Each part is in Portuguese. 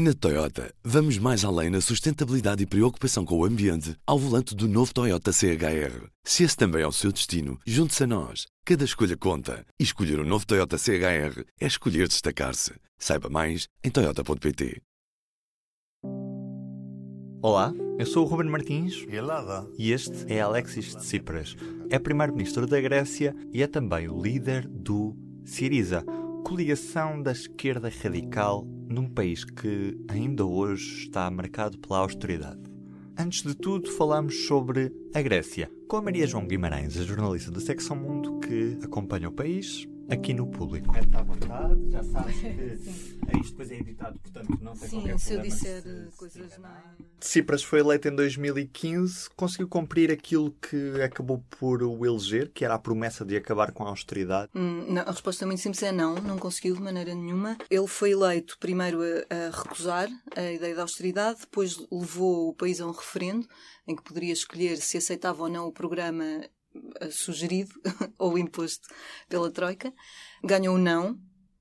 Na Toyota, vamos mais além na sustentabilidade e preocupação com o ambiente ao volante do novo Toyota CHR. Se esse também é o seu destino, junte-se a nós. Cada escolha conta. E escolher o um novo Toyota CHR é escolher destacar-se. Saiba mais em Toyota.pt. Olá, eu sou o Ruben Martins. E este é Alexis Tsipras. É primeiro-ministro da Grécia e é também o líder do Syriza, coligação da esquerda radical num país que ainda hoje está marcado pela austeridade. Antes de tudo, falamos sobre a Grécia, com a Maria João Guimarães, a jornalista da Secção Mundo que acompanha o país aqui no público. É, está à vontade, já sabes que isto depois é editado, portanto não tem Sim, qualquer se eu problema disser se- se coisas mais. Tsipras foi eleito em 2015, conseguiu cumprir aquilo que acabou por o eleger, que era a promessa de acabar com a austeridade. Hum, não, a resposta muito simples é não, não conseguiu de maneira nenhuma. Ele foi eleito primeiro a, a recusar a ideia da austeridade, depois levou o país a um referendo em que poderia escolher se aceitava ou não o programa eh, sugerido ou imposto pela Troika. Ganhou o não,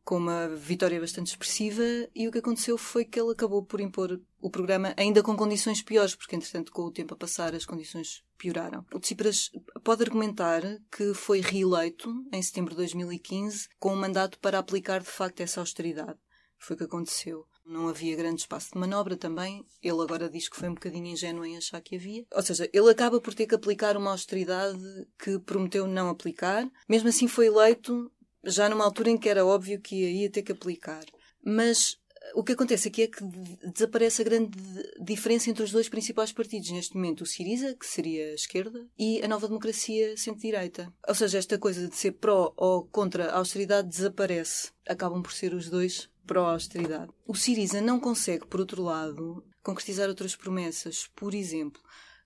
com uma vitória bastante expressiva, e o que aconteceu foi que ele acabou por impor o programa ainda com condições piores, porque entretanto com o tempo a passar as condições pioraram. O Tsipras pode argumentar que foi reeleito em setembro de 2015 com um mandato para aplicar de facto essa austeridade. Foi o que aconteceu. Não havia grande espaço de manobra também. Ele agora diz que foi um bocadinho ingênuo em achar que havia. Ou seja, ele acaba por ter que aplicar uma austeridade que prometeu não aplicar. Mesmo assim foi eleito já numa altura em que era óbvio que ia, ter que aplicar. Mas eh, o que acontece aqui é que de- desaparece a grande diferença entre os dois principais partidos neste momento, o Siriza, que seria a esquerda, e a Nova Democracia centro-direita. Ou seja, esta coisa de ser pró ou contra a austeridade desaparece. Acabam por ser os dois pró-austeridade. O Siriza não consegue, por outro lado, concretizar outras promessas. Por exemplo,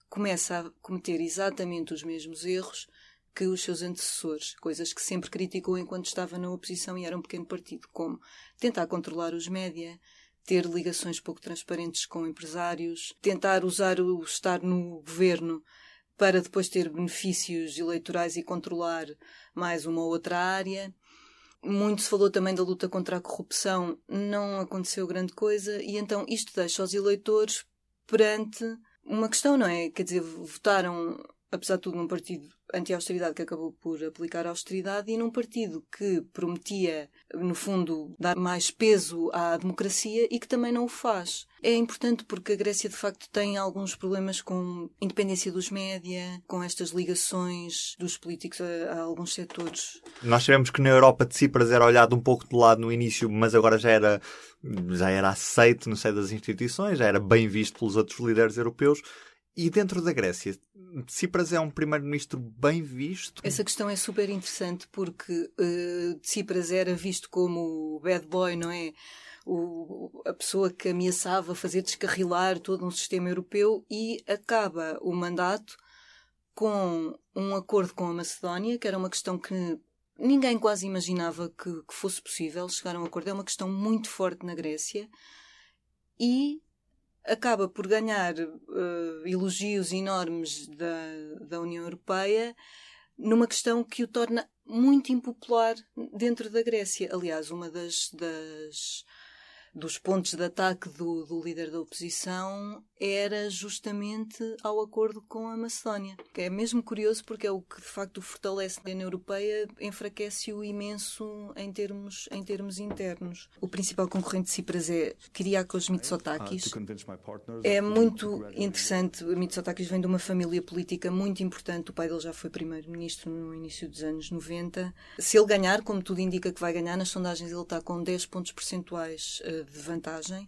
começa a cometer exatamente os mesmos erros que os seus antecessores, coisas que sempre criticou enquanto estava na oposição e era um pequeno partido, como tentar controlar os média, ter ligações pouco transparentes com empresários, tentar usar o estar no governo para depois ter benefícios eleitorais e controlar mais uma ou outra área. Muito se falou também da luta contra a corrupção, não aconteceu grande coisa, e então isto deixa os eleitores perante uma questão, não é? Quer dizer, votaram, apesar de tudo, num partido anti-austeridade que acabou por aplicar a austeridade e num partido que prometia, no fundo, dar mais peso à democracia e que também não o faz. É importante porque a Grécia, de facto, tem alguns problemas com a independência dos média, com estas ligações dos políticos a, a alguns setores. Nós sabemos que na Europa Tsipras era olhado um pouco de lado no início, mas agora já era, já era aceito no seio das instituições, já era bem visto pelos outros líderes europeus. E dentro da Grécia, Tsipras é um primeiro-ministro bem visto? Essa questão é super interessante porque uh, Tsipras era visto como o bad boy, não é? O, a pessoa que ameaçava fazer descarrilar todo um sistema europeu e acaba o mandato com um acordo com a Macedónia, que era uma questão que ninguém quase imaginava que, que fosse possível chegar a um acordo. É uma questão muito forte na Grécia e acaba por ganhar uh, elogios enormes da, da União Europeia numa questão que o torna muito impopular dentro da Grécia. Aliás, uma das, das dos pontos de ataque do, do, líder da oposição era justamente ao acordo com a Macedónia. Que é mesmo curioso porque é o que de facto fortalece na União Europeia, enfraquece-o imenso em termos, em termos internos. O principal concorrente de Cipras é Kyriakos Mitsotakis. É muito interessante. Mitsotakis vem de uma família política muito importante. O pai dele já foi primeiro-ministro no início dos anos 90. Se ele ganhar, como tudo indica que vai ganhar, nas sondagens ele está com 10 pontos percentuais uh, de vantagem.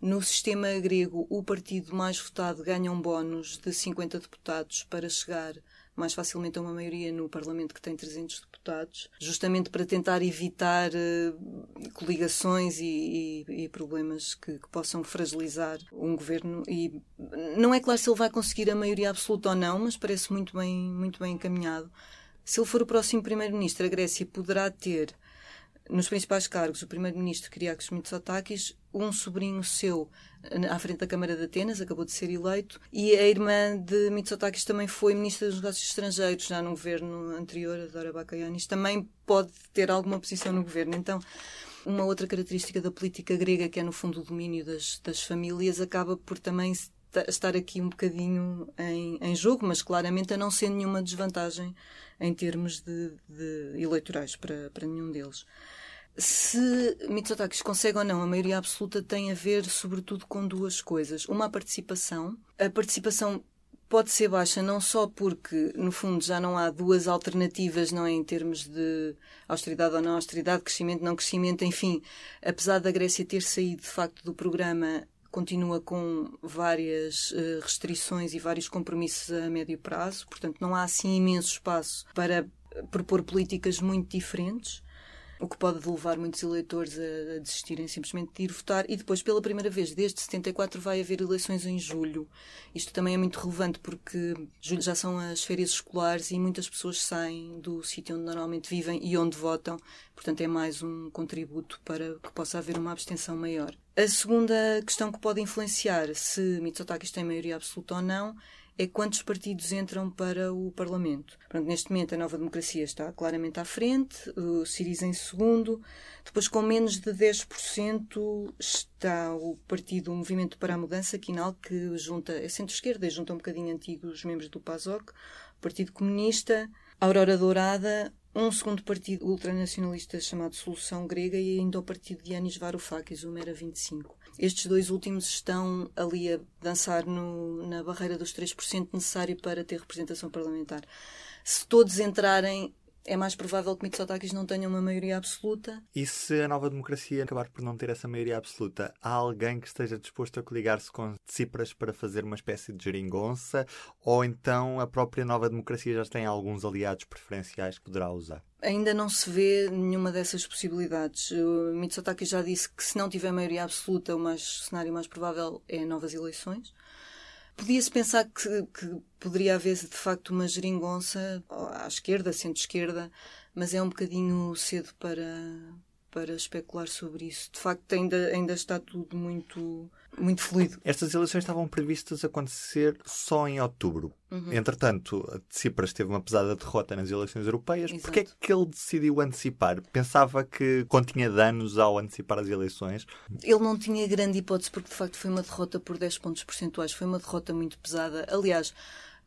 No sistema grego, o partido mais votado ganha um bónus de 50 deputados para chegar mais facilmente a uma maioria no Parlamento que tem 300 deputados, justamente para tentar evitar uh, coligações e, e, e problemas que, que, possam fragilizar um governo. E não é claro se ele vai conseguir a maioria absoluta ou não, mas parece muito bem, muito bem encaminhado. Se ele for o próximo primeiro-ministro, a Grécia poderá ter nos principais cargos, o primeiro-ministro Kyriakos Mitsotakis, um sobrinho seu à frente da Câmara de Atenas, acabou de ser eleito, e a irmã de Mitsotakis também foi ministra dos Negócios Estrangeiros, já no governo anterior, a Dora Bakayanis, também pode ter alguma posição no governo. Então, Uma outra característica da política grega, que é no fundo o domínio das, das famílias, acaba por também estar aqui um bocadinho em, em jogo, mas claramente a não ser nenhuma desvantagem em termos de, de eleitorais para, para nenhum deles. Se Mitsotakis consegue ou não a maioria absoluta tem a ver, sobretudo, com duas coisas. Uma, a participação. A participação pode ser baixa não só porque, no fundo, já não há duas alternativas, não é, em termos de austeridade ou não austeridade, crescimento, não crescimento, enfim, apesar da Grécia ter saído, de facto, do programa, continua com várias uh, restrições e vários compromissos a médio prazo, portanto, não há assim imenso espaço para propor políticas muito diferentes o que pode levar muitos eleitores a, a, desistirem simplesmente de ir votar. E depois, pela primeira vez desde 74, vai haver eleições em julho. Isto também é muito relevante porque julho já são as férias escolares e muitas pessoas saem do sítio onde normalmente vivem e onde votam. Portanto, é mais um contributo para que possa haver uma abstenção maior. A segunda questão que pode influenciar se Mitsotakis tem maioria absoluta ou não é quantos partidos entram para o Parlamento. Neste momento a Nova Democracia está claramente à frente, o Siriza em segundo, depois com menos de 10% está o Partido Movimento para a Mudança, Quinal, que junta, é centro-esquerda junta um bocadinho antigos membros do PASOK, Partido Comunista, Aurora Dourada, um segundo partido ultranacionalista chamado Solução Grega e ainda o partido de Yanis Varoufakis, o Mera 25. Estes dois últimos estão ali a dançar no, na barreira dos 3% necessário para ter representação parlamentar. Se todos entrarem, é mais provável que Mitsotakis não tenha uma maioria absoluta. E se a nova democracia acabar por não ter essa maioria absoluta, há alguém que esteja disposto a coligar-se com Tsipras para fazer uma espécie de geringonça? Ou então a própria nova democracia já tem alguns aliados preferenciais que poderá usar? Ainda não se vê nenhuma dessas possibilidades. O Mitsotakis já disse que se não tiver maioria absoluta, o mais, cenário mais provável é novas eleições. Podia-se pensar que, que, poderia haver de facto uma geringonça à esquerda, centro-esquerda, mas é um bocadinho cedo para, para especular sobre isso. De facto, ainda, ainda está tudo muito, muito fluido. Estas eleições estavam previstas a acontecer só em outubro. Uhum. Entretanto, Tsipras teve uma pesada derrota nas eleições europeias. Exato. Porquê é que ele decidiu antecipar? Pensava que continha danos ao antecipar as eleições? Ele não tinha grande hipótese, porque de facto foi uma derrota por 10 pontos percentuais. Foi uma derrota muito pesada. Aliás,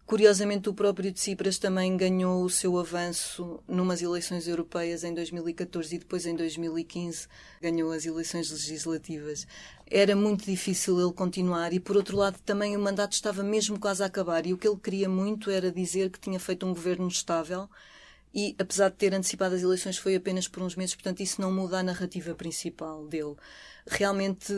Curiosamente, o próprio Tsipras também ganhou o seu avanço numas eleições europeias em 2014 e depois em 2015 ganhou as eleições legislativas. Era muito difícil ele continuar e, por outro lado, também o mandato estava mesmo quase a acabar e o que ele queria muito era dizer que tinha feito um governo estável e, apesar de ter antecipado as eleições, foi apenas por uns meses, portanto, isso não muda a narrativa principal dele. Realmente,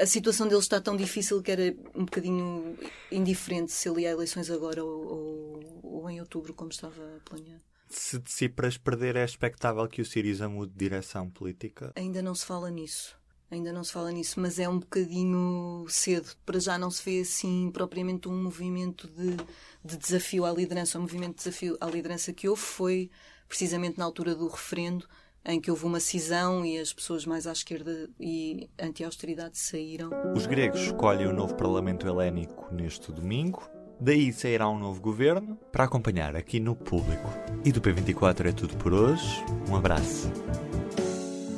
a situação dele está tão difícil que era um bocadinho indiferente se ele ia a eleições agora ou, ou, ou em outubro, como estava planeado. Se Tsipras perder, é expectável que o Siriza mude de direção política? Ainda não se fala nisso. Ainda não se fala nisso, mas é um bocadinho cedo. Para já não se vê assim propriamente um movimento de, de desafio à liderança. O movimento de desafio à liderança que houve foi precisamente na altura do referendo, em que houve uma cisão e as pessoas mais à esquerda e anti-austeridade saíram. Os gregos escolhem o novo Parlamento Helénico neste domingo. Daí sairá um novo governo para acompanhar aqui no público. E do P24 é tudo por hoje. Um abraço.